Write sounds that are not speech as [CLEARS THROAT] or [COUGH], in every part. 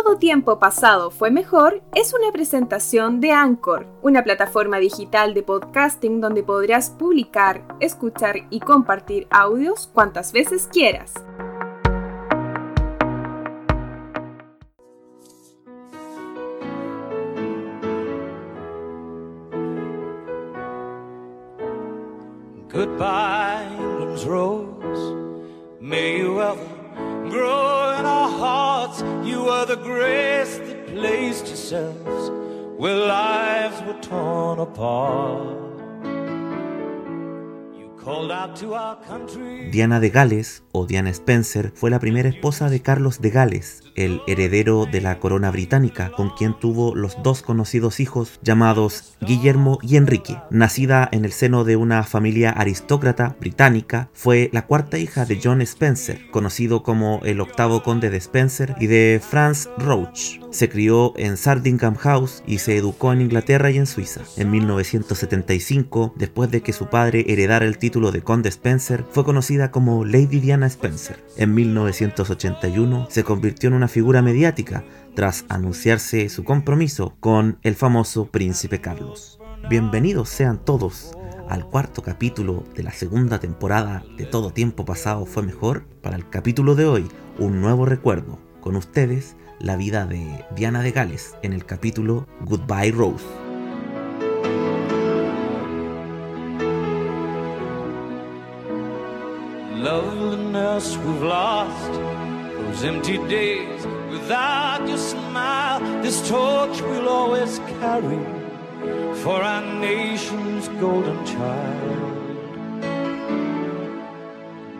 Todo tiempo pasado fue mejor es una presentación de Anchor, una plataforma digital de podcasting donde podrás publicar, escuchar y compartir audios cuantas veces quieras. Goodbye, grace that placed yourselves where lives were torn apart. Diana de Gales, o Diana Spencer, fue la primera esposa de Carlos de Gales, el heredero de la corona británica, con quien tuvo los dos conocidos hijos llamados Guillermo y Enrique. Nacida en el seno de una familia aristócrata británica, fue la cuarta hija de John Spencer, conocido como el octavo conde de Spencer, y de Franz Roach. Se crió en Sardingham House y se educó en Inglaterra y en Suiza. En 1975, después de que su padre heredara el título de conde Spencer, fue conocida como Lady Diana Spencer. En 1981 se convirtió en una figura mediática tras anunciarse su compromiso con el famoso príncipe Carlos. Bienvenidos sean todos al cuarto capítulo de la segunda temporada de Todo Tiempo Pasado Fue Mejor. Para el capítulo de hoy, un nuevo recuerdo. Con ustedes, la vida de Diana de Gales en el capítulo Goodbye Rose. Loveliness we've lost, those empty days without your smile, this torch we'll always carry for our nation's golden child.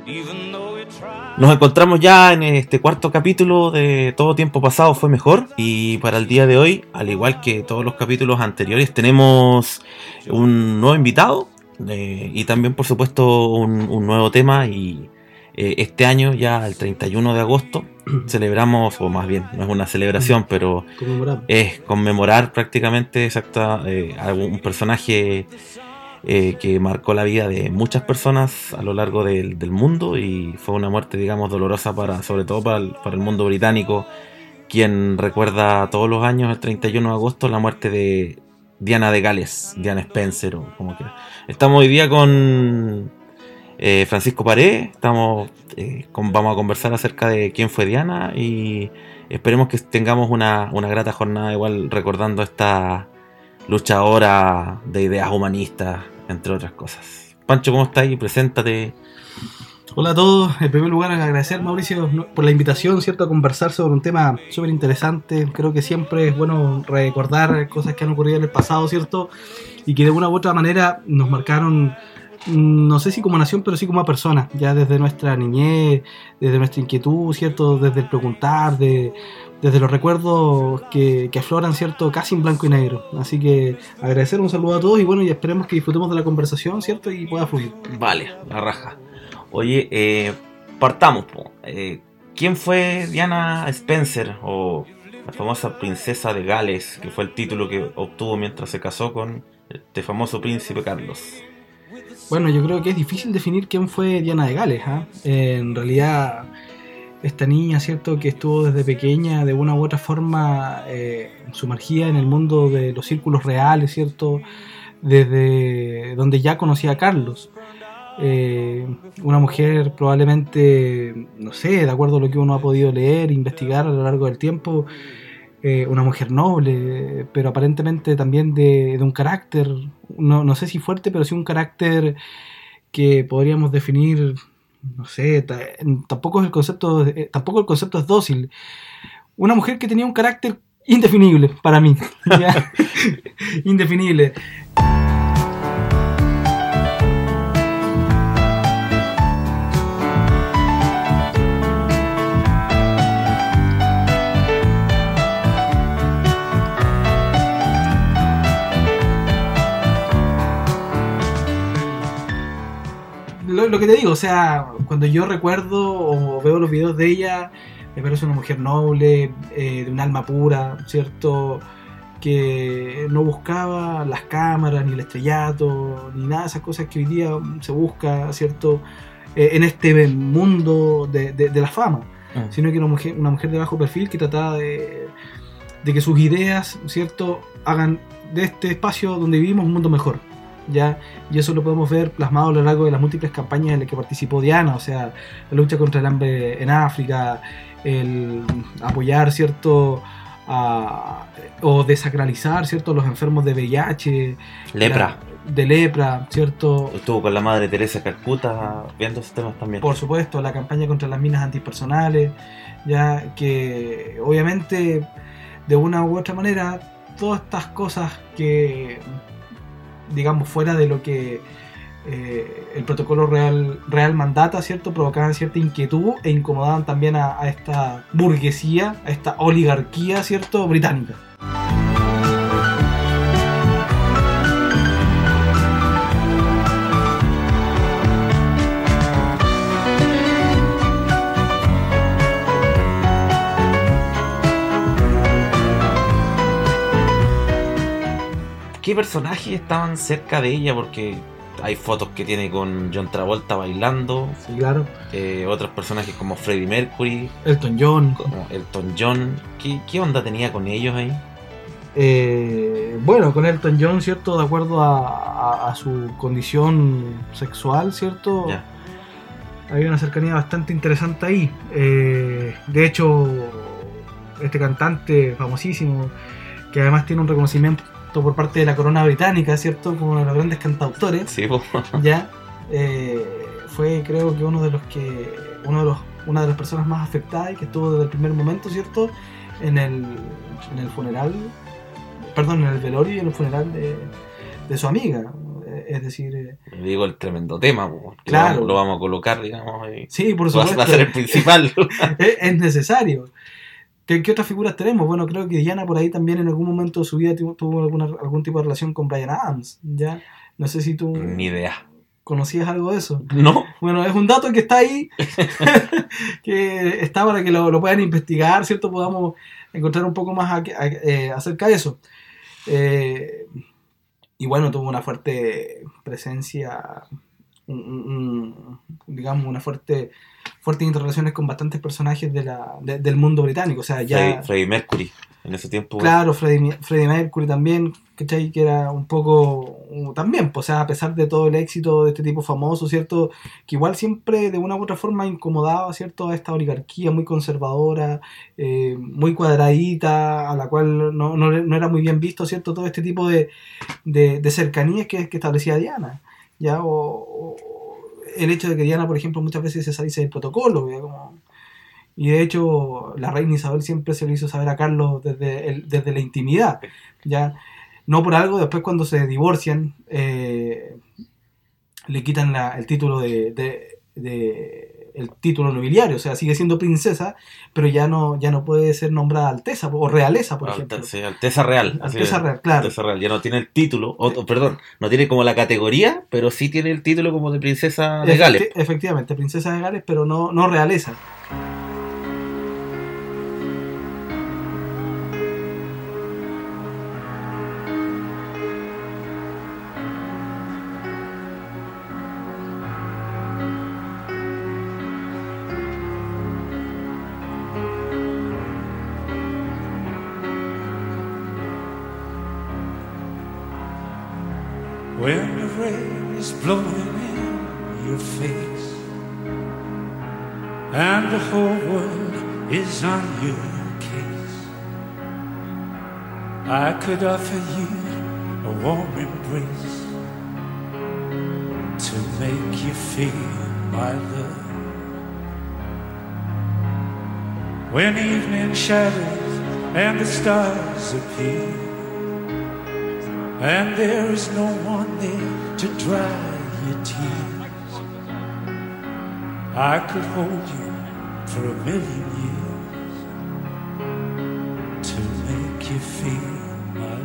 Even though we try. Nos encontramos ya en este cuarto capítulo de Todo Tiempo Pasado Fue Mejor y para el día de hoy, al igual que todos los capítulos anteriores, tenemos un nuevo invitado eh, y también por supuesto un, un nuevo tema y eh, este año ya el 31 de agosto [CLEARS THROAT] celebramos, o más bien, no es una celebración, pero Conmemoramos. es conmemorar prácticamente exacta, eh, a un personaje eh, que marcó la vida de muchas personas a lo largo del, del mundo y fue una muerte, digamos, dolorosa para, sobre todo para el, para el mundo británico, quien recuerda todos los años, el 31 de agosto, la muerte de Diana de Gales, Diana Spencer o como quiera. Estamos hoy día con eh, Francisco Pared, estamos, eh, vamos a conversar acerca de quién fue Diana y esperemos que tengamos una, una grata jornada igual recordando esta luchadora de ideas humanistas, entre otras cosas. Pancho, ¿cómo estás? Preséntate. Hola a todos. En primer lugar, agradecer, Mauricio, por la invitación, ¿cierto? A conversar sobre un tema súper interesante. Creo que siempre es bueno recordar cosas que han ocurrido en el pasado, ¿cierto? Y que de una u otra manera nos marcaron, no sé si como nación, pero sí como persona, ya desde nuestra niñez, desde nuestra inquietud, ¿cierto? Desde el preguntar, de, desde los recuerdos que, que afloran, ¿cierto? Casi en blanco y negro. Así que agradecer, un saludo a todos y bueno, y esperemos que disfrutemos de la conversación, ¿cierto? Y pueda fluir. Vale, la raja. Oye, eh, partamos. Eh, ¿Quién fue Diana Spencer o la famosa princesa de Gales, que fue el título que obtuvo mientras se casó con este famoso príncipe Carlos? Bueno, yo creo que es difícil definir quién fue Diana de Gales. ¿ah? En realidad, esta niña, ¿cierto? Que estuvo desde pequeña, de una u otra forma, eh, sumergida en el mundo de los círculos reales, ¿cierto? Desde donde ya conocía a Carlos. Eh, una mujer probablemente, no sé, de acuerdo a lo que uno ha podido leer, investigar a lo largo del tiempo, eh, una mujer noble, pero aparentemente también de, de un carácter, no, no sé si fuerte, pero sí un carácter que podríamos definir, no sé, ta- tampoco es el concepto, eh, tampoco el concepto es dócil. Una mujer que tenía un carácter indefinible para mí, [LAUGHS] indefinible. Lo, que te digo, o sea, cuando yo recuerdo o veo los videos de ella, me parece una mujer noble, eh, de un alma pura, ¿cierto? Que no buscaba las cámaras, ni el estrellato, ni nada de esas cosas que hoy día se busca, ¿cierto? Eh, en este mundo de, de- de la fama. Ah. sino que era una mujer, una mujer de bajo perfil que trataba de, de que sus ideas, ¿cierto?, hagan de este espacio donde vivimos un mundo mejor. ¿Ya? Y eso lo podemos ver plasmado a lo largo de las múltiples campañas en las que participó Diana, o sea, la lucha contra el hambre en África, el apoyar, ¿cierto?, a- o desacralizar, ¿cierto?, los enfermos de VIH, Lepra. la- de lepra, ¿cierto? Estuvo con la madre Teresa Calcuta viendo esos temas también. Por supuesto, la campaña contra las minas antipersonales, ya que obviamente de una u otra manera todas estas cosas que digamos fuera de lo que eh, el protocolo real, real mandata, ¿cierto? Provocaban cierta inquietud e incomodaban también a, a esta burguesía, a esta oligarquía, ¿cierto? Británica. ¿Qué personajes estaban cerca de ella? Porque hay fotos que tiene con John Travolta bailando, Sí, claro. eh, otros personajes como Freddie Mercury, Elton John. como Elton John. ¿Qué, qué onda tenía con ellos ahí? Eh, bueno, con Elton John, ¿cierto? De acuerdo a, a- a su condición sexual, ¿cierto? Ya. Había una cercanía bastante interesante ahí. Eh, de hecho, este cantante famosísimo, que además tiene un reconocimiento por parte de la corona británica, ¿cierto? Como uno de los grandes cantautores, Sí, po. [LAUGHS] ya eh, fue creo que uno de los que uno de los una de las personas más afectadas y que estuvo desde el primer momento cierto en el, en el funeral perdón en el velorio y en el funeral de, de su amiga Eh, es decir eh, digo el tremendo tema, po, que Claro. lo, vamos, lo vamos a colocar, digamos. sí por supuesto va a ser el principal. [LAUGHS] es, es necesario ¿Qué, qué otras figuras tenemos? Bueno, creo que Diana por ahí también en algún momento de su vida tuvo, alguna, algún tipo de relación con Brian Adams, ¿ya? No sé si tú Ni idea. conocías algo de eso. No, Bueno, es un dato que está ahí, [LAUGHS] que está para que lo, lo puedan investigar, ¿cierto? Podamos encontrar un poco más a- a- eh, acerca de eso. Eh, y bueno, tuvo una fuerte presencia, un- un- un- digamos, una fuerte fuertes interrelaciones con bastantes personajes de la, de- del mundo británico. O sea, ya... Freddie, Freddie Mercury. En ese tiempo. Claro, Freddie, Freddie Mercury también, ¿cachai? Que era un poco, también, pues, o sea, a pesar de todo el éxito de este tipo famoso, ¿cierto? Que igual siempre de una u otra forma incomodaba, ¿cierto? A esta oligarquía muy conservadora, eh, muy cuadradita, a la cual no, no, no era muy bien visto, ¿cierto? Todo este tipo de, de, de cercanías que, que establecía Diana, ¿ya? O, o el hecho de que Diana, por ejemplo, muchas veces se saliese del protocolo, y de hecho, la reina Isabel siempre se lo hizo saber a Carlos desde, el- desde la intimidad. ¿ya? No por algo, después cuando se divorcian, eh, le quitan la- el título de, de- de- el título nobiliario. O sea, sigue siendo princesa, pero ya no, ya no puede ser nombrada alteza o realeza, por ejemplo. Sí, Alteza Real. Alteza real, claro. Alteza Real. Ya no tiene el título, o- o, perdón, no tiene como la categoría, pero sí tiene el título como de princesa de Efecti- Gales. Efectivamente, princesa de Gales, pero no, no realeza. When the rain is blowing in your face and the whole world is on your case, I could offer you a warm embrace to make you feel my love. When evening shadows and the stars appear and there is no one I could hold you for a million years to make you feel my.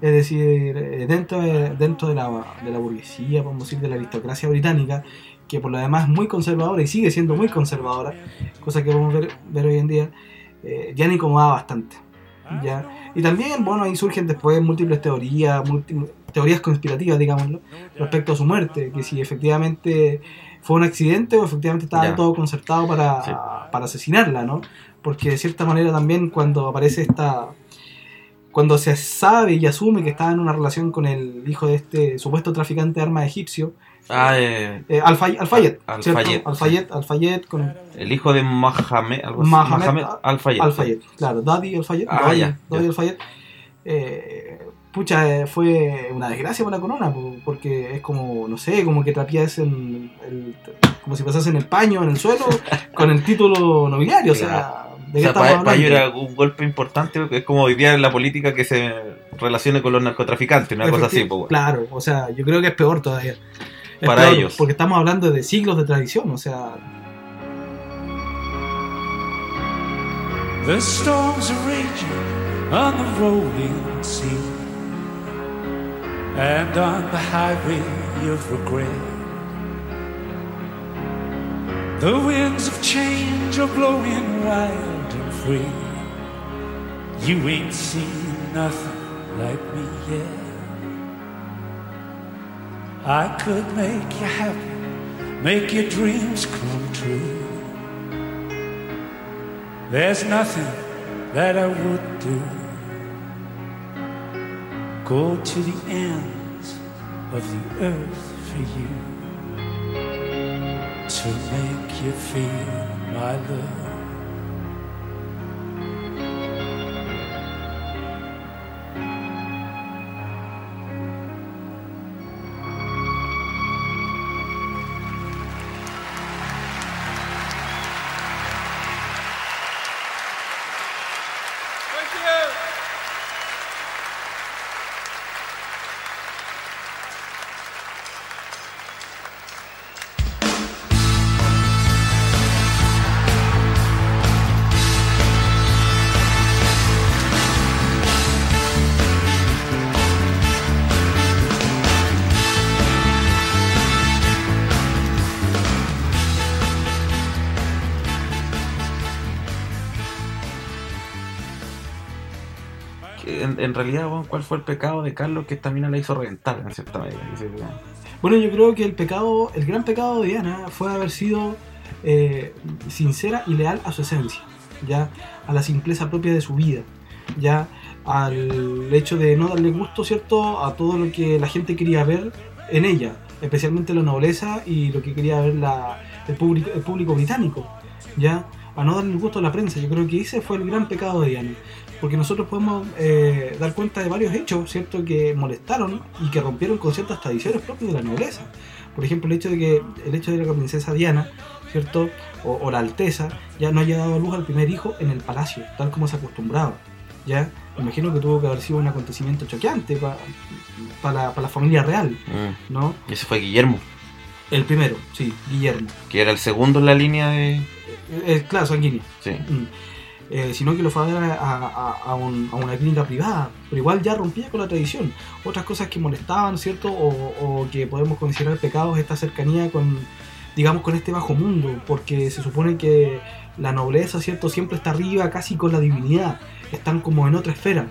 Es decir, eh, dentro de, dentro de, la, de la burguesía, podemos decir, de la aristocracia británica, que por lo demás es muy conservadora y sigue siendo muy conservadora, cosa que podemos ver, ver hoy en día, eh, ya le incomodaba bastante. ¿Ya? Y también, bueno, ahí surgen después múltiples teorías, múlti- teorías conspirativas, digámoslo, respecto a su muerte, que si efectivamente fue un accidente o efectivamente estaba Ya. todo concertado para, Sí. para asesinarla, ¿no? Porque de cierta manera también cuando aparece esta... Cuando se sabe y asume que estaba en una relación con el hijo de este supuesto traficante de armas egipcio, Ah, eh, eh, Al-Fay- Al-Fayed, Al- ¿cierto? Al-Fayed, Al-Fayed, Al-Fayed con el hijo de Mohamed, Al-Fayed. Al-Fayed, claro, Daddy Al-Fayed, Ah, Daddy, ya, Daddy ya. Al-Fayed, eh, pucha, fue una desgracia para la corona, po, porque es como, no sé, como que trapías en el, como si pasasen el paño en el suelo [LAUGHS] con el título nobiliario, o sea, ¿de O sea, para, para ellos era un golpe importante, porque es como hoy día en la política que se relacione con los narcotraficantes, una cosa así. Pues, bueno. Claro, o sea, yo creo que es peor todavía. Es Para peor ellos. Porque estamos hablando de siglos de tradición, o sea, The storms are raging on the rolling sea and on the highway of regret. The winds of change are blowing wild free. You ain't seen nothing like me yet. I could make you happy, make your dreams come true. There's nothing that I would do. Go to the ends of the earth for you to make you feel my love. Realidad, bueno, ¿cuál fue el pecado de Carlos que esta mina la hizo reventar en cierta bueno, yo creo que el pecado, el gran pecado de Diana fue haber sido eh, sincera y leal a su esencia, ya a la simpleza propia de su vida, ya al hecho de no darle gusto, ¿cierto?, a todo lo que la gente quería ver en ella, especialmente la nobleza y lo que quería ver la- el, público, el público británico, ya a no darle gusto a la prensa. Yo creo que ese fue el gran pecado de Diana. Porque nosotros podemos eh, dar cuenta de varios hechos, ¿cierto?, que molestaron y que rompieron con ciertas tradiciones propias de la nobleza. Por ejemplo, el hecho de que el hecho de que la princesa Diana, ¿cierto?, o, o la Alteza, ya no haya dado a luz al primer hijo en el palacio, tal como se acostumbraba. Ya, imagino que tuvo que haber sido un acontecimiento choqueante para la, pa la familia real, mm. ¿no? Ese fue Guillermo, El primero, sí, Guillermo. que era el segundo en la línea de. Eh, claro, sanguíneo. Sí. Mm. Eh, sino que lo fue a dar a, a- a un- a una clínica privada, pero igual ya rompía con la tradición. Otras cosas que molestaban, ¿cierto? O, o que podemos considerar pecados, esta cercanía con, digamos, con este bajo mundo, porque se supone que la nobleza, ¿cierto? Siempre está arriba, casi con la divinidad, están como en otra esfera.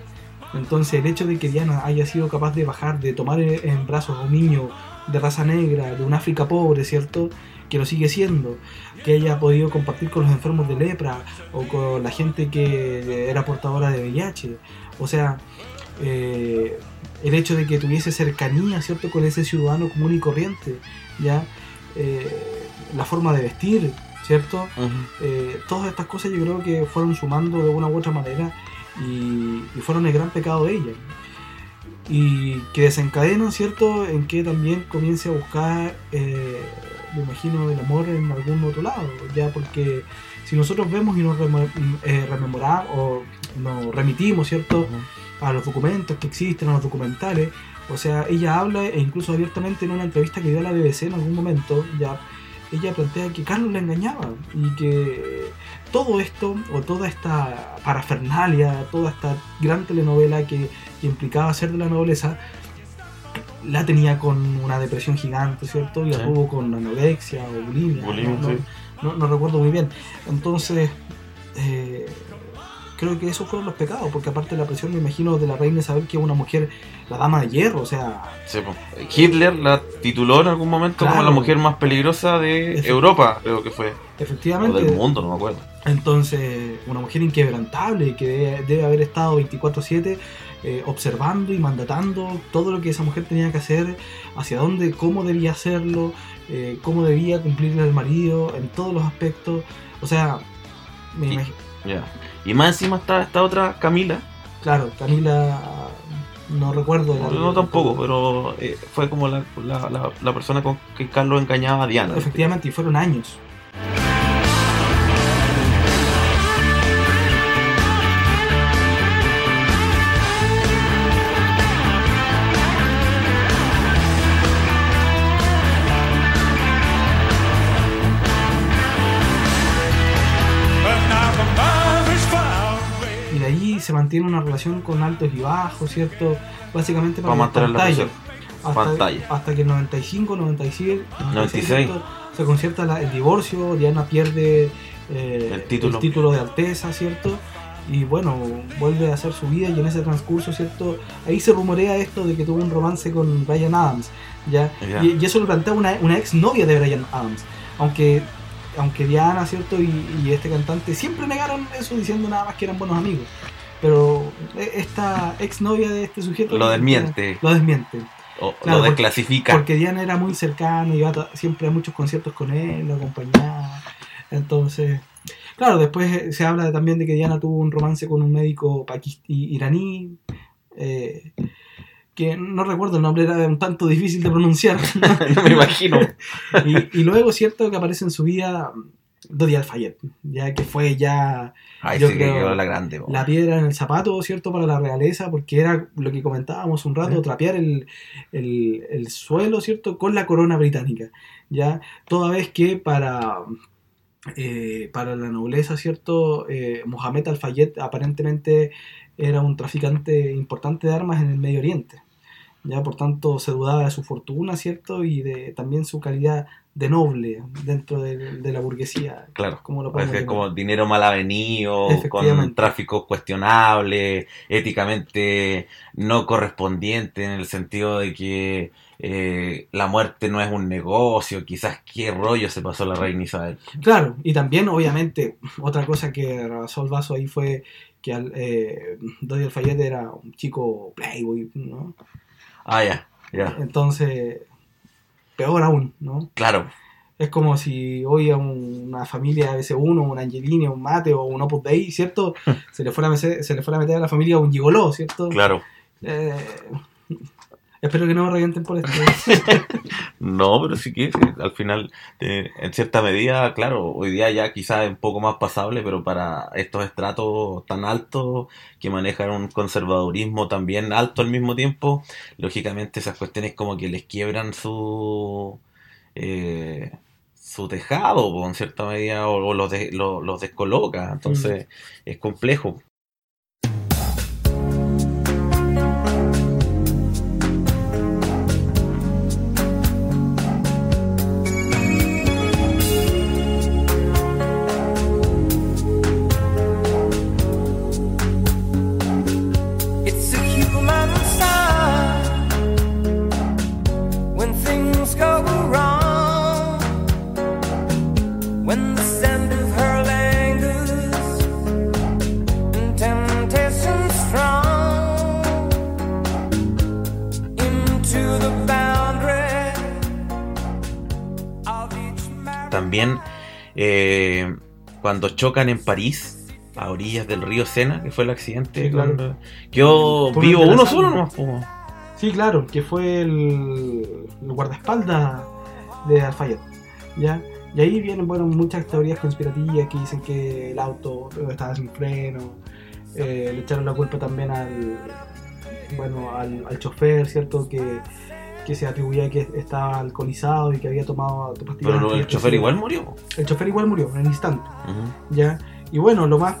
Entonces el hecho de que Diana haya sido capaz de bajar, de tomar en brazos a un niño de raza negra, de un África pobre, ¿cierto? Que lo sigue siendo, que haya podido compartir con los enfermos de lepra o con la gente que era portadora de VIH. O sea, eh, el hecho de que tuviese cercanía, ¿cierto?, con ese ciudadano común y corriente, ¿ya? Eh, la forma de vestir, ¿cierto? Eh, todas estas cosas yo creo que fueron sumando de una u otra manera y, y fueron el gran pecado de ella. Y que desencadenan, ¿cierto?, en que también comience a buscar, eh, me imagino, el amor en algún otro lado, ya porque si nosotros vemos y nos eh, rememoramos o nos remitimos, ¿cierto?, a los documentos que existen, a los documentales. O sea, ella habla e incluso abiertamente en una entrevista que dio a la BBC en algún momento, ya ella plantea que Carlos la engañaba y que todo esto o toda esta parafernalia, toda esta gran telenovela que, que implicaba ser de la nobleza, la tenía con una depresión gigante, ¿cierto? Y la Sí. tuvo con anorexia o bulimia, Bulimia, no, no- sí. no- no recuerdo muy bien. Entonces, eh, creo que esos fueron los pecados, porque aparte de la presión, me imagino, de la reina Isabel, que es una mujer, la dama de hierro, o sea, Sí, po. Hitler la tituló en algún momento como la mujer más peligrosa de Europa, creo que fue. O Efectivamente. del mundo, no me acuerdo. Entonces, una mujer inquebrantable que debe, debe haber estado 24/7 eh, observando y mandatando todo lo que esa mujer tenía que hacer, hacia dónde, cómo debía hacerlo, eh, cómo debía cumplirle al marido en todos los aspectos. O sea, me imagino, Ya. Y más encima está esta otra Camila. claro, Camila, no recuerdo. No, la- no tampoco, pero eh, fue como la, la, la- la persona con que Carlos engañaba a Diana. Efectivamente, y fueron años. Se mantiene una relación con altos y bajos, ¿cierto? Básicamente para, mantener la pantalla. hasta, Pantalla. hasta que en 95, 97, 96. ¿cierto? se concierta la- el divorcio, Diana pierde eh, El título. de alteza, ¿cierto? Y bueno, vuelve a hacer su vida y en ese transcurso, ¿cierto? Ahí se rumorea esto de que tuvo un romance con Brian Adams, ¿ya? Y eso lo plantea una, una ex novia de Brian Adams, aunque aunque Diana, ¿cierto? Y, y este cantante siempre negaron eso diciendo nada más que eran buenos amigos. Pero eh, esta ex novia de este sujeto Lo desmiente. Lo desmiente. O Claro, lo desclasifica. Porque Diana era muy cercana, iba a- siempre a muchos conciertos con él, lo acompañaba. Entonces, claro, después eh, se habla también de que Diana tuvo un romance con un médico iraní, eh, que no recuerdo el nombre, era un tanto difícil de pronunciar. [LAUGHS] Yo me imagino. [LAUGHS] y, y luego, cierto, que aparece en su vida Dodi Al-Fayed, ya que fue ya Ay, Yo sí que creo- quedó la grande. la piedra en el zapato, ¿cierto? Para la realeza, porque era lo que comentábamos un rato, trapear el, el- el suelo, ¿cierto? Con la corona británica, ¿ya? Toda vez que para, eh, para la nobleza, ¿cierto? Eh, Mohamed Al-Fayed aparentemente era un traficante importante de armas en el Medio Oriente, ¿ya? Por tanto, se dudaba de su fortuna, ¿cierto? Y de también su calidad de noble dentro de, de la burguesía. Claro. como lo Es que como dinero mal avenido, con tráfico cuestionable, éticamente no correspondiente en el sentido de que eh, la muerte no es un negocio, quizás qué rollo se pasó la reina Isabel. Claro, y también, obviamente, otra cosa que rebasó el vaso ahí fue que al, eh, Dodi Alfayet era un chico playboy, ¿no? Ah, ya, ya, Entonces, peor aún, ¿no? claro, Es como si hoy a un- una familia de BC1, un Angelini, un Mate o un Opus Dei, ¿cierto? [LAUGHS] Se le fuera a meter, se le fuera a, meter a la familia un gigoló, ¿cierto? claro. Eh, espero que no me revienten por esto. [LAUGHS] No, pero sí que al final, eh, en cierta medida, claro, hoy día ya quizás es un poco más pasable, pero para estos estratos tan altos que manejan un conservadurismo también alto al mismo tiempo, lógicamente esas cuestiones como que les quiebran su eh, su tejado, en cierta medida, o, los, de- los descoloca, entonces es complejo. Eh, cuando chocan en París, a orillas del río Sena, que fue el accidente, Sí, claro. yo Por vivo uno solo nomás, po. Sí, claro, que fue el, el guardaespaldas de Alfayet. ¿ya? Y ahí vienen bueno, muchas teorías conspirativas que dicen que el auto estaba sin freno, eh, le echaron la culpa también al, bueno, al, al chofer, ¿cierto? Que, que se atribuía que estaba alcoholizado y que había tomado pastillas Pero el chofer igual murió. El chofer igual murió en el instante. ¿ya? Y bueno, lo más,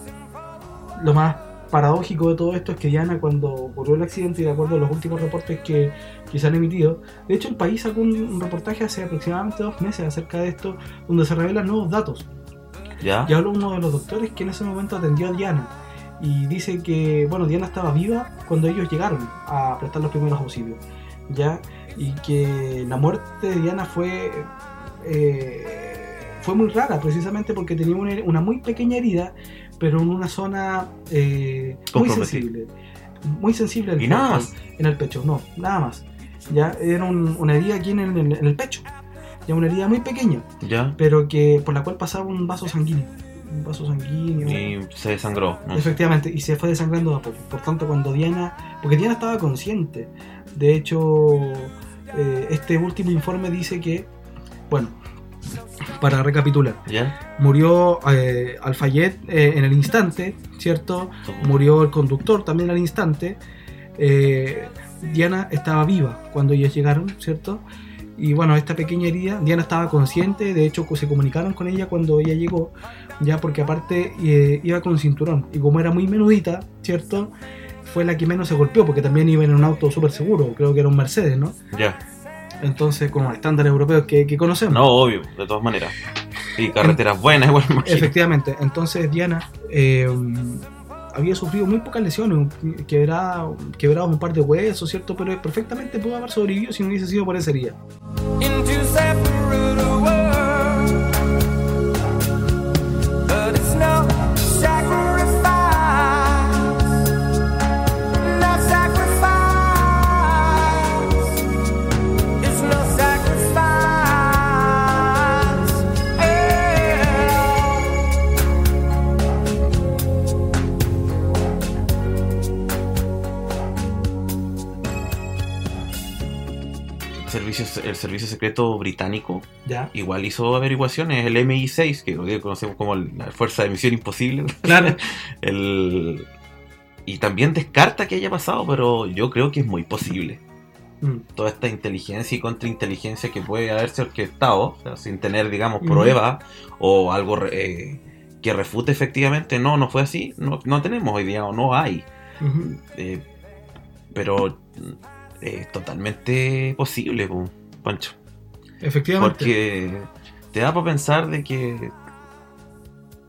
lo más paradójico de todo esto es que Diana cuando ocurrió el accidente y de acuerdo a los últimos reportes que, que se han emitido, de hecho el país sacó un, un reportaje hace aproximadamente dos meses acerca de esto, donde se revelan nuevos datos. ¿Ya? Y habla uno de los doctores que en ese momento atendió a Diana y dice que, bueno, Diana estaba viva cuando ellos llegaron a prestar los primeros auxilios. ¿ya? Y que la muerte de Diana fue eh, fue muy rara precisamente porque tenía una, una muy pequeña herida pero en una zona eh, muy sensible muy sensible al Y nada más. en el pecho no nada más ya era un- una herida aquí en el, en el pecho ya una herida muy pequeña ¿Ya? pero que por la cual pasaba un vaso sanguíneo un vaso sanguíneo Y se desangró. ¿no? Efectivamente, y se fue desangrando. Por tanto, cuando Diana. Porque Diana estaba consciente. De hecho, eh, este último informe dice que. Bueno, para recapitular, ¿Ya? murió eh, Alfayet eh, en el instante, ¿cierto? Murió el conductor también al instante. Eh, Diana estaba viva cuando ellos llegaron, ¿cierto? Y bueno, esta pequeña herida, Diana estaba consciente, de hecho se comunicaron con ella cuando ella llegó, ya porque aparte eh, iba con cinturón, y como era muy menudita, ¿cierto? Fue la que menos se golpeó, porque también iba en un auto súper seguro, creo que era un Mercedes, ¿no? Ya. Entonces, como estándares europeos que, que conocemos. No, obvio, de todas maneras. Y carreteras buenas, igual. Efectivamente, entonces Diana eh, había sufrido muy pocas lesiones, quebrado, quebrado un par de huesos, ¿cierto? Pero perfectamente pudo haber sobrevivido si no hubiese sido por esa herida. Servicio, el servicio secreto británico ¿Ya? igual hizo averiguaciones, el MI6, que lo que conocemos como la Fuerza de Misión Imposible. Claro. [LAUGHS] El... Y también descarta que haya pasado, pero yo creo que es muy posible. Mm, Toda esta inteligencia y contrainteligencia que puede haberse orquestado, o sea, sin tener, digamos, Ujú. pruebas o algo eh, que refute efectivamente, no, no fue así, no, no tenemos hoy día o no hay. Eh, pero es totalmente posible, po, Pancho. Efectivamente. Porque te da para pensar de que,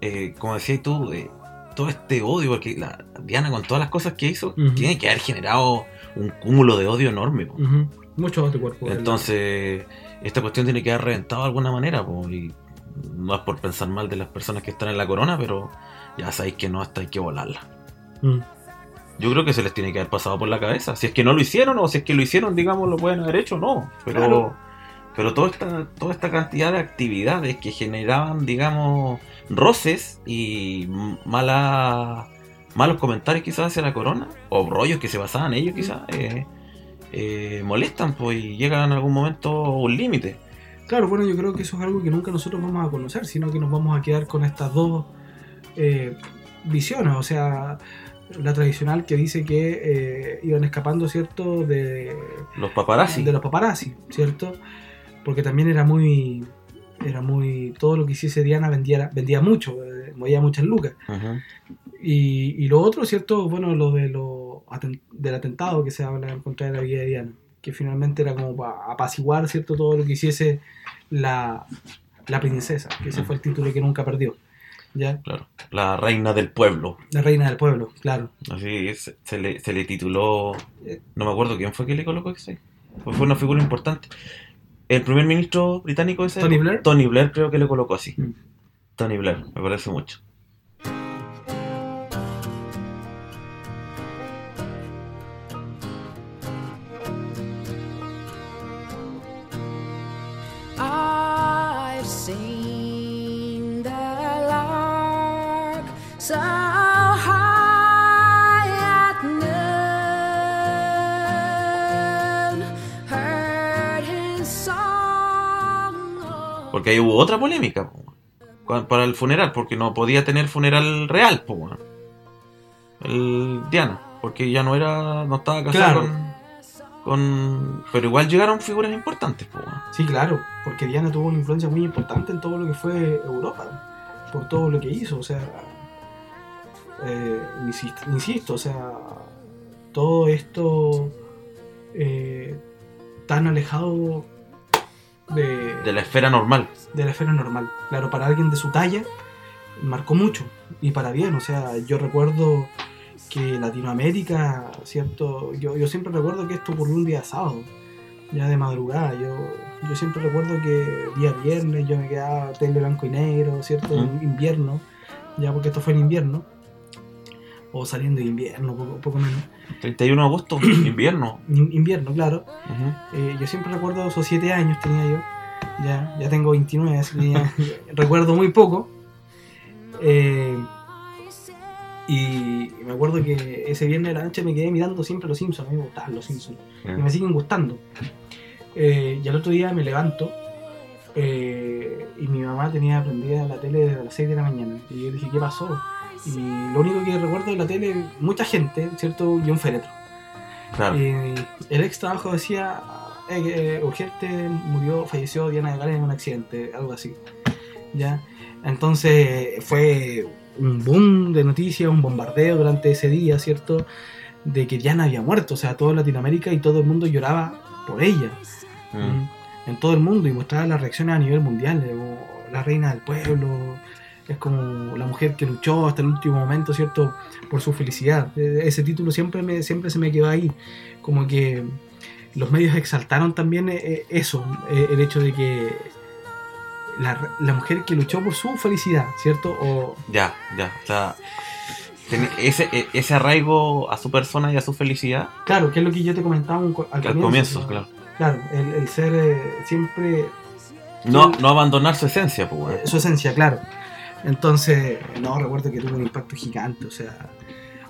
eh, como decías tú, eh, todo este odio, porque la Diana con todas las cosas que hizo, tiene que haber generado un cúmulo de odio enorme. Mucho anticuerpo. Entonces, esta cuestión tiene que haber reventado de alguna manera. po, y no es por pensar mal de las personas que están en la corona, pero ya sabéis que no, hasta hay que volarla. Mm. Yo creo que se les tiene que haber pasado por la cabeza. Si es que no lo hicieron o si es que lo hicieron, digamos, lo pueden haber hecho, no. Pero, Claro. pero toda, esta, toda esta cantidad de actividades que generaban, digamos, roces y mala, malos comentarios quizás hacia la corona, o rollos que se basaban en ellos quizás, eh, eh, molestan pues, y llegan en algún momento a un límite. Claro, bueno, yo creo que eso es algo que nunca nosotros vamos a conocer, sino que nos vamos a quedar con estas dos eh, visiones. O sea, la tradicional que dice que eh, iban escapando, ¿cierto?, de, Los paparazzi. de los paparazzi, ¿cierto? Porque también era muy. Era muy. Todo lo que hiciese Diana vendía, vendía mucho, eh, movía muchas lucas. Y, y lo otro, ¿cierto? Bueno, lo de lo del atentado que se habla en contra de la vida de Diana, que finalmente era como para apaciguar, ¿cierto? Todo lo que hiciese la, la princesa, que ese fue el título que nunca perdió. ¿Ya? Claro. La reina del pueblo. La reina del pueblo, claro. Así es, se le, se le tituló, no me acuerdo quién fue que le colocó ese, pues fue una figura importante. El primer ministro británico ese, ¿Tony Blair? Tony Blair creo que le colocó así. Mm. Tony Blair, me parece mucho. Porque ahí hubo otra polémica po, para el funeral, porque no podía tener funeral real, po, el Diana, porque ya no era, no estaba casado Claro. con, con, pero igual llegaron figuras importantes, po. Sí, claro, porque Diana tuvo una influencia muy importante en todo lo que fue Europa, por todo lo que hizo, o sea, eh, insisto, insisto, o sea, todo esto eh, tan alejado de, de la esfera normal. de la esfera normal. Claro, para alguien de su talla marcó mucho y para bien. O sea, yo recuerdo que Latinoamérica, ¿cierto? Yo, yo siempre recuerdo que esto ocurrió un día sábado. ya de madrugada. Yo, yo siempre recuerdo que día viernes yo me quedaba tele blanco y negro, ¿cierto? En invierno, ya porque esto fue en invierno. O saliendo de invierno, poco, poco menos. 31 de agosto, [CLEARS THROAT] invierno. In- invierno, claro. Eh, yo siempre recuerdo esos 7 años tenía yo. Ya, ya tengo 29, así que ya [LAUGHS] recuerdo muy poco. Eh, y me acuerdo que ese viernes de la noche me quedé mirando siempre los Simpsons. A mí me gustaban los Simpsons. Y me siguen gustando. Eh, y al otro día me levanto eh, y mi mamá tenía prendida la tele desde las 6 de la mañana. Y yo dije, ¿qué pasó? Y lo único que recuerdo de la tele, mucha gente, ¿cierto? Y un féretro. Claro. Eh, el ex trabajo decía, eh, eh, urgente, murió, falleció Diana de Gales en un accidente, algo así. ¿Ya? Entonces fue un boom de noticias, un bombardeo durante ese día, ¿cierto? De que Diana había muerto, o sea, toda Latinoamérica y todo el mundo lloraba por ella. Mm. En todo el mundo y mostraba las reacciones a nivel mundial, como la reina del pueblo, es como la mujer que luchó hasta el último momento, ¿cierto? Por su felicidad. Eh, Ese título siempre, me, siempre se me quedó ahí, como que los medios exaltaron también eh, eh, eso, eh, el hecho de que la, la mujer que luchó por su felicidad, ¿cierto? O, Ya, ya. O sea, ese, e- ese arraigo a su persona y a su felicidad claro, que es lo que yo te comentaba un al que al comienzo. comienzo, claro. Claro, el, el ser eh, siempre No, no abandonar su esencia, pues. Eh, su esencia, claro. Entonces, no, recuerdo que tuvo un impacto gigante, o sea,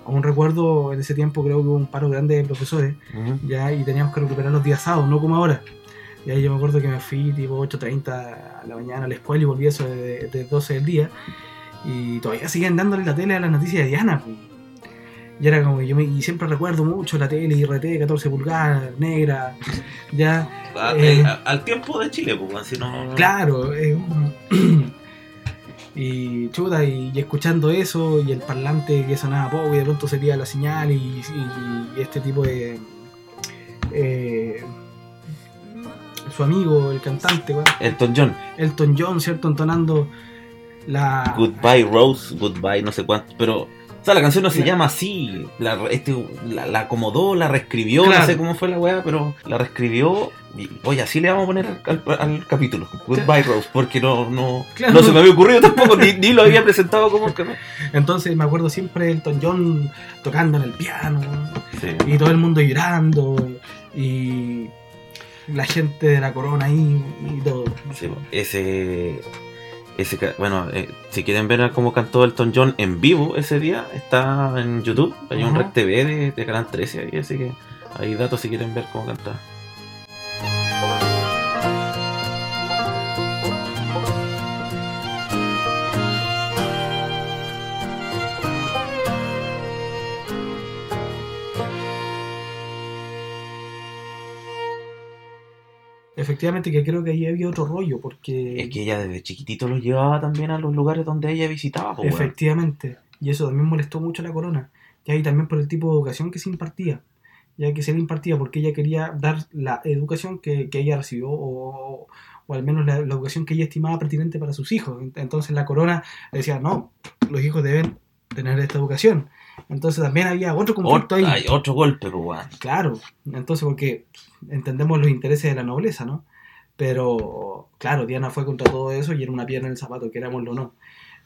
aún recuerdo en ese tiempo creo que hubo un paro grande de profesores, ya, y teníamos que recuperar los días sábados, no como ahora. Y ahí yo me acuerdo que me fui tipo 8.30 a la mañana a la escuela y volví eso de, de 12 del día, y todavía siguen dándole la tele a las noticias de Diana, pues. Y era como que yo me, y siempre recuerdo mucho la tele IRT 14 pulgadas, negra, ya. A- Eh. eh, al tiempo de Chile, pues, si no. Claro, eh, [CLEARS THROAT] y chuta, y, y escuchando eso, y el parlante que sonaba poco, y de pronto sería la señal, y, y- y este tipo de. eh, su amigo, el cantante, weón, Elton John. Elton John, ¿cierto? Entonando la. Goodbye Rose, Goodbye, no sé cuánto, pero... O sea, la canción no se La- llama así, la, este, la, la acomodó, la reescribió, Claro. no sé cómo fue la weá, pero la reescribió y, oye, así le vamos a poner al, al- al capítulo, Goodbye Rose, porque no, no, Claro. no se me había ocurrido tampoco, ni, ni lo había presentado como que no. Entonces me acuerdo siempre Elton John tocando en el piano, Sí. y todo el mundo llorando, y la gente de la corona ahí, y todo. Sí, ese, ese, bueno, eh, si quieren ver cómo cantó Elton John en vivo ese día, está en YouTube, hay un. Rec TV de, de Canal 13 ahí, así que hay datos si quieren ver cómo canta. Efectivamente que creo que ahí había otro rollo, porque Es que ella desde chiquitito los llevaba también a los lugares donde ella visitaba, po, weón. efectivamente, y eso también molestó mucho a la corona, y ahí también por el tipo de educación que se impartía, ya que se le impartía porque ella quería dar la educación que, que ella recibió, o, o al menos la, la educación que ella estimaba pertinente para sus hijos. Entonces la corona decía, no, los hijos deben tener esta educación. Entonces también había otro conflicto Ot- ahí. hay otro golpe, weón. Claro, entonces porque entendemos los intereses de la nobleza, ¿no? Pero, claro, Diana fue contra todo eso y era una pierna en el zapato, querámoslo o no,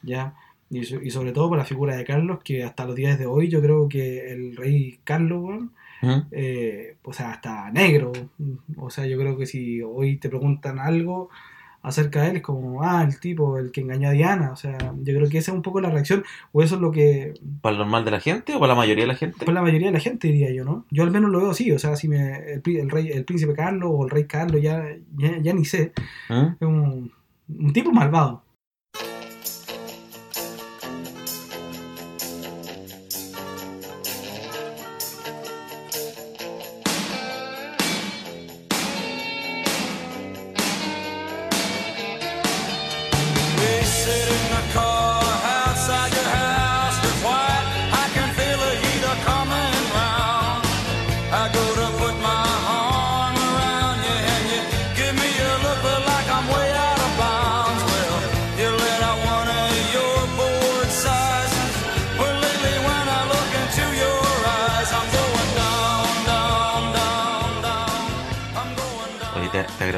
¿ya? Y, so- y sobre todo por la figura de Carlos, que hasta los días de hoy yo creo que el rey Carlos, weón, ¿Mm? eh, o sea, hasta negro, o sea, yo creo que si hoy te preguntan algo acerca de él, es como, ah, el tipo, el que engañó a Diana, o sea, yo creo que esa es un poco la reacción, o eso es lo que ¿Para el normal de la gente o para la mayoría de la gente? pues la mayoría de la gente diría yo, ¿no? Yo al menos lo veo así, o sea, si me, el, el rey, el príncipe Carlos o el rey Carlos, ya, ya, ya ni sé, ¿Mm? es un, un tipo malvado.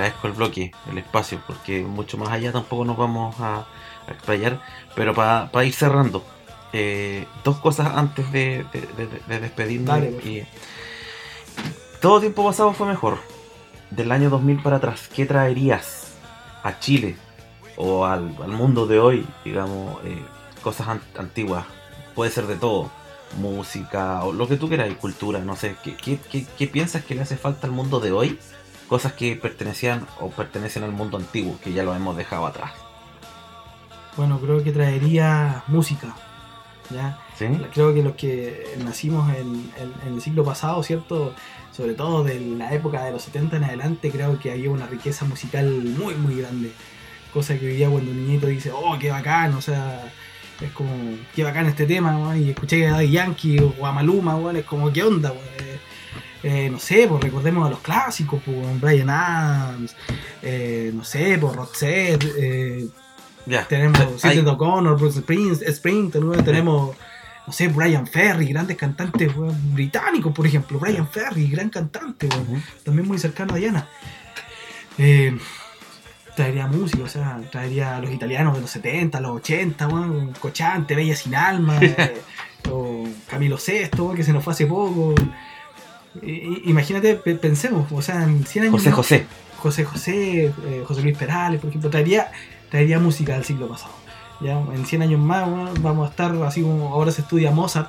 Agradezco el bloque, el espacio, porque mucho más allá tampoco nos vamos a, a explayar. Pero para ir cerrando, eh, dos cosas antes de, de, de- de despedirnos. Y- todo tiempo pasado fue mejor. Del año 2000 para atrás, ¿qué traerías a Chile o al, al mundo de hoy? Digamos, eh, cosas an- antiguas. Puede ser de todo. Música o lo que tú quieras, cultura, no sé. ¿Qué, qué, qué- qué piensas que le hace falta al mundo de hoy? Cosas que pertenecían o pertenecen al mundo antiguo, que ya lo hemos dejado atrás. Bueno, creo que traería música. ¿ya? ¿Sí? Creo que los que nacimos en, en- en el siglo pasado, ¿cierto? Sobre todo de la época de los 70 en adelante, creo que había una riqueza musical muy, muy grande. Cosa que hoy día cuando un niñito dice, oh, qué bacán, o sea, es como, qué bacán este tema, y escuché a Daddy Yankee o a Maluma, es como, qué onda, weón. Eh, no sé, pues recordemos a los clásicos, pues, Brian Adams, eh, no sé, pues Roxette, eh, tenemos [LAUGHS] Sidney O'Connor, Bruce Springs- tenemos, no sé, Brian Ferry, grandes cantantes británicos, por ejemplo. Brian Ferry, gran cantante, también muy cercano a Diana. Eh, traería música, o sea, traería a los italianos de los 70, los 80, weón, Cochante, Bella Sin Alma, [LAUGHS] o Camilo VI, que se nos fue hace poco. Imagínate, pe- pensemos, o sea, en 100 años José José. José José, eh, José Luis Perales, por ejemplo, traería, traería música del siglo pasado. ¿ya? En 100 años más vamos a estar así como ahora se estudia Mozart,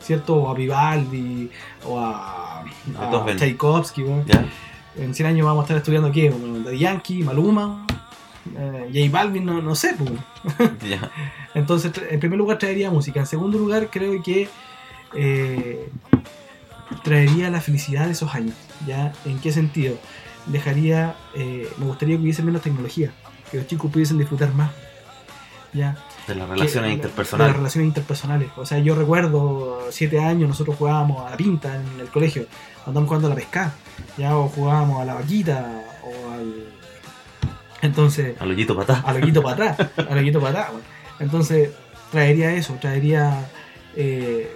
¿cierto? O a Vivaldi, o a, a. Tchaikovsky. weón. ¿Ya? En 100 años vamos a estar estudiando qué? Daddy Yankee, Maluma, eh, J Balvin, no, no sé. pues. [LAUGHS] Ya. Entonces, en primer lugar traería música. En segundo lugar, creo que eh, traería la felicidad de esos años. ¿ya? ¿En qué sentido? Dejaría, eh, me gustaría que hubiese menos tecnología, que los chicos pudiesen disfrutar más. ¿ya? De las Que- relaciones De las interpersonales. relaciones interpersonales. O sea, yo recuerdo siete años, nosotros jugábamos a la pinta en el colegio, andábamos jugando a la pesca, ya o jugábamos a la vaquita, o al. Entonces, Al hoyito patá. a loquito para atrás, a loquito para atrás. [LAUGHS] Entonces, traería eso, traería eh,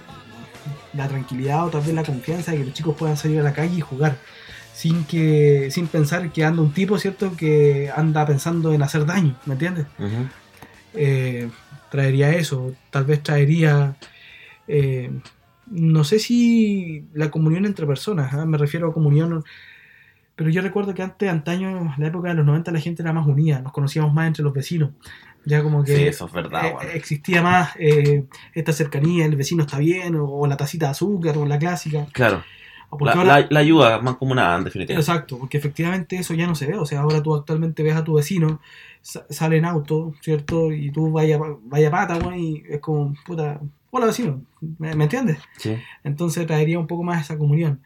la tranquilidad o tal vez la confianza de que los chicos puedan salir a la calle y jugar. Sin que sin pensar que anda un tipo, ¿cierto? Que anda pensando en hacer daño, ¿me entiendes? Eh, traería eso, tal vez traería, eh, no sé si la comunión entre personas, ¿ah? me refiero a comunión, pero yo recuerdo que antes, antaño, en la época de los 90, la gente era más unida, nos conocíamos más entre los vecinos, ya como que Sí, eso es verdad, eh, weón. existía más eh, esta cercanía, el vecino está bien, o, o la tacita de azúcar, o la clásica, Claro. La, ahora- la- la ayuda más comunada, en definitiva. Exacto, porque efectivamente eso ya no se ve. O sea, ahora tú actualmente ves a tu vecino, sa- sale en auto, ¿cierto? Y tú vaya, vaya pata, weón, y es como, puta, hola vecino, ¿me, me entiendes? Sí. Entonces traería un poco más esa comunión.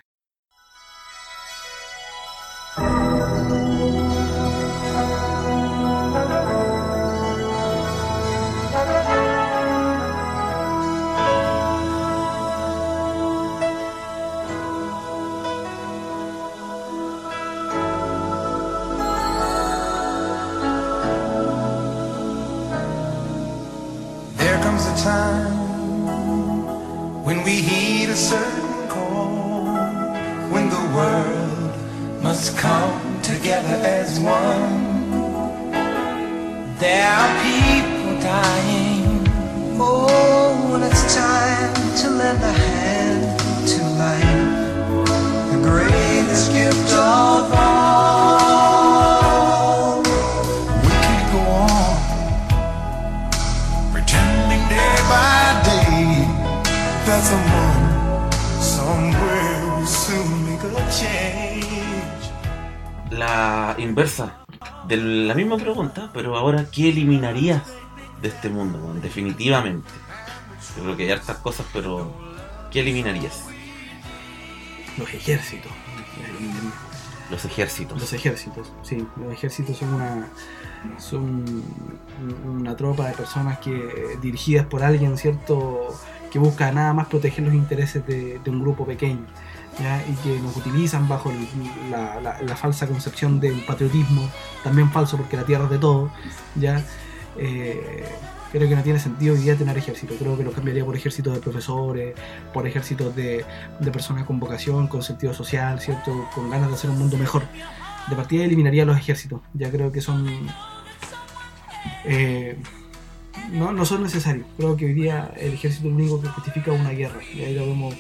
Inversa de la misma pregunta, pero ahora, ¿qué eliminarías de este mundo? Definitivamente. Yo creo que hay hartas cosas, pero ¿qué eliminarías? Los ejércitos. Los ejércitos. Los ejércitos, sí. Los ejércitos son una, son una tropa de personas que dirigidas por alguien, ¿cierto? Que busca nada más proteger los intereses de, de un grupo pequeño. ¿Ya? y que nos utilizan bajo el- la, la- falsa concepción del patriotismo, también falso porque la tierra es de todo, ¿ya? Eh, creo que no tiene sentido hoy día tener ejército, creo que lo cambiaría por ejércitos de profesores, por ejércitos de, personas con vocación, con sentido social, ¿cierto? Con ganas de hacer un mundo mejor. de partida eliminaría los ejércitos. Ya creo que son. eh, no, no son necesarios. Creo que hoy día el ejército es lo único que justifica una guerra. Y ahí lo vemos,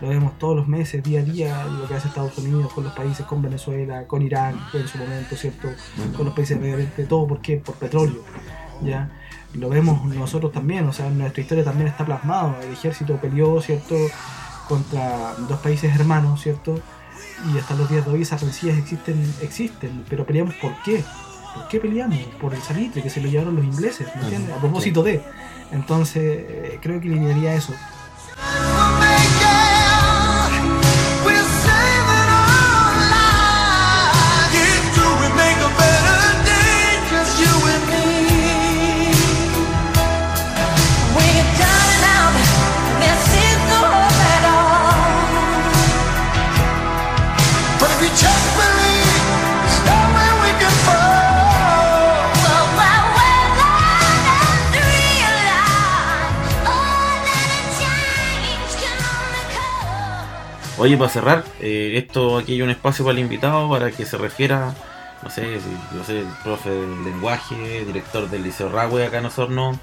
lo vemos todos los meses, día a día, lo que hace Estados Unidos con los países, con Venezuela, con Irán en su momento, ¿cierto? Con los países de Oriente, todo ¿por qué? Por petróleo. ¿ya? Lo vemos nosotros también, o sea, en nuestra historia también está plasmado. El ejército peleó, ¿cierto? Contra dos países hermanos, ¿cierto? Y hasta los días de hoy esas rencillas existen, existen, pero peleamos ¿por qué? ¿Por qué peleamos? Por el salitre que se lo llevaron los ingleses, ¿me entiendes? A propósito de. Entonces, eh, creo que eliminaría eso. Oye, para cerrar, eh, esto aquí hay un espacio para el invitado para que se refiera, no sé, yo sé, el profe del lenguaje, director del Liceo Ragüe acá en Osorno.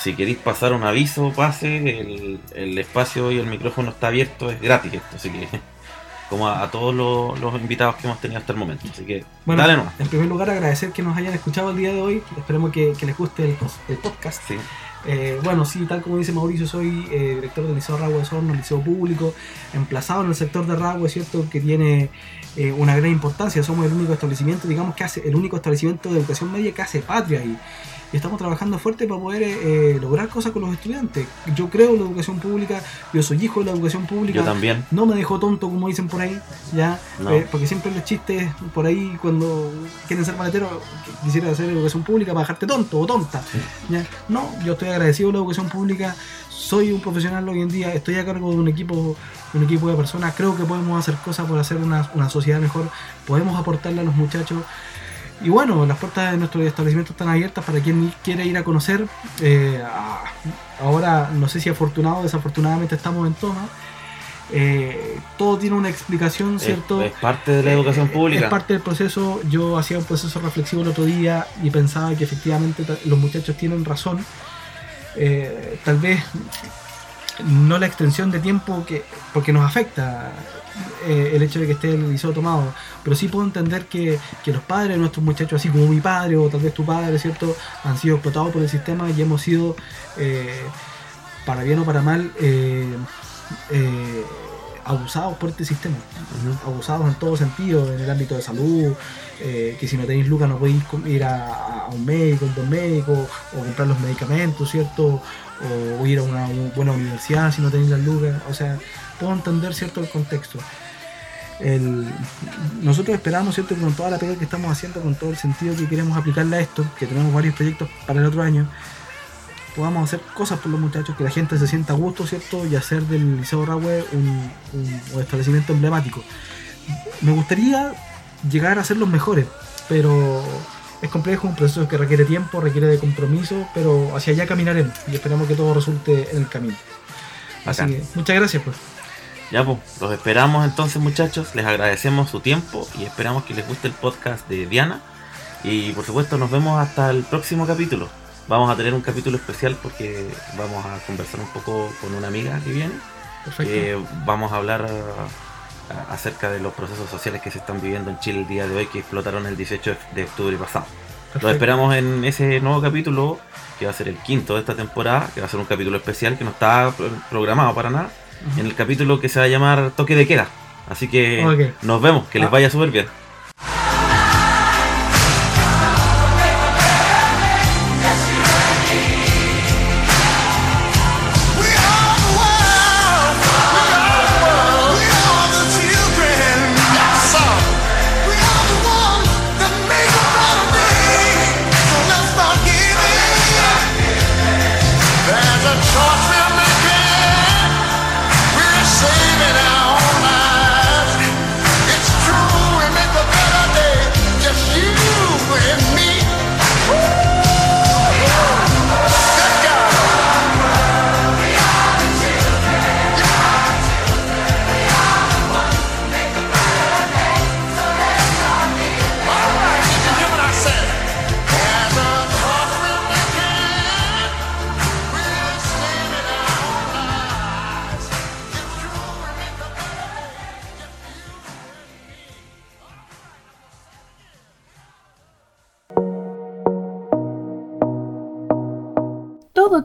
Si queréis pasar un aviso, pase, el, el espacio y el micrófono está abierto, es gratis esto, así que [LAUGHS] como a, a todos los, los invitados que hemos tenido hasta el momento. Así que Bueno, dale nomás. en primer lugar agradecer que nos hayan escuchado el día de hoy. Esperemos que, que les guste el, el podcast. Sí. Eh, bueno, sí, tal como dice Mauricio, soy eh, director del Liceo Ragüe de Osorno, liceo público, emplazado en el sector de Ragüe, ¿cierto? Que tiene eh, una gran importancia. Somos el único establecimiento, digamos que hace, el único establecimiento de educación media que hace patria y, y estamos trabajando fuerte para poder eh, lograr cosas con los estudiantes. Yo creo en la educación pública, yo soy hijo de la educación pública. Yo también. No me dejo tonto, como dicen por ahí, ya, No. Eh, porque siempre los chistes por ahí cuando quieren ser maleteros, quisiera hacer educación pública para dejarte tonto o tonta. ¿ya? No, yo estoy agradecido de la educación pública, soy un profesional hoy en día, estoy a cargo de un equipo, un equipo de personas, creo que podemos hacer cosas por hacer una, una sociedad mejor, podemos aportarle a los muchachos. Y bueno, las puertas de nuestro establecimiento están abiertas para quien quiera ir a conocer. Eh, a- ahora, no sé si afortunado o desafortunadamente estamos en toma. Eh, todo tiene una explicación, ¿cierto? es parte de la educación Eh, pública. Es parte del proceso. Yo hacía un proceso reflexivo el otro día y pensaba que efectivamente los muchachos tienen razón. Eh, tal vez no la extensión de tiempo que porque nos afecta eh, el hecho de que esté el liceo tomado, pero sí puedo entender que, que los padres de nuestros muchachos, así como mi padre o tal vez tu padre, ¿cierto?, han sido explotados por el sistema y hemos sido, eh, para bien o para mal, eh, abusados por este sistema, abusados en todo sentido, en el ámbito de salud, eh, que si no tenéis lucas no podéis ir a, a un médico, un buen médico, o comprar los medicamentos, ¿cierto? O ir a una buena universidad si no tenéis las lucas, o sea, puedo entender, ¿cierto?, el contexto. Nosotros esperamos, ¿cierto?, con toda la pega que estamos haciendo, con todo el sentido que queremos aplicarle a esto, que tenemos varios proyectos para el otro año, podamos hacer cosas por los muchachos, que la gente se sienta a gusto, ¿cierto? Y hacer del Liceo Rahue un, un- un establecimiento emblemático. Me gustaría llegar a ser los mejores, pero es complejo, un proceso que requiere tiempo, requiere de compromiso, pero hacia allá caminaremos y esperamos que todo resulte en el camino. Así que muchas gracias pues. Ya pues, los esperamos entonces muchachos, les agradecemos su tiempo y esperamos que les guste el podcast de Diana y por supuesto nos vemos hasta el próximo capítulo. Vamos a tener un capítulo especial porque vamos a conversar un poco con una amiga que viene. Perfecto. Eh, vamos a hablar acerca de los procesos sociales que se están viviendo en Chile el día de hoy que explotaron el 18 de octubre pasado. Perfecto. Los esperamos en ese nuevo capítulo, que va a ser el quinto de esta temporada, que va a ser un capítulo especial que no está pro- programado para nada, Ujú. en el capítulo que se va a llamar Toque de Queda. Así que Ok. nos vemos, que les Ah. vaya súper bien.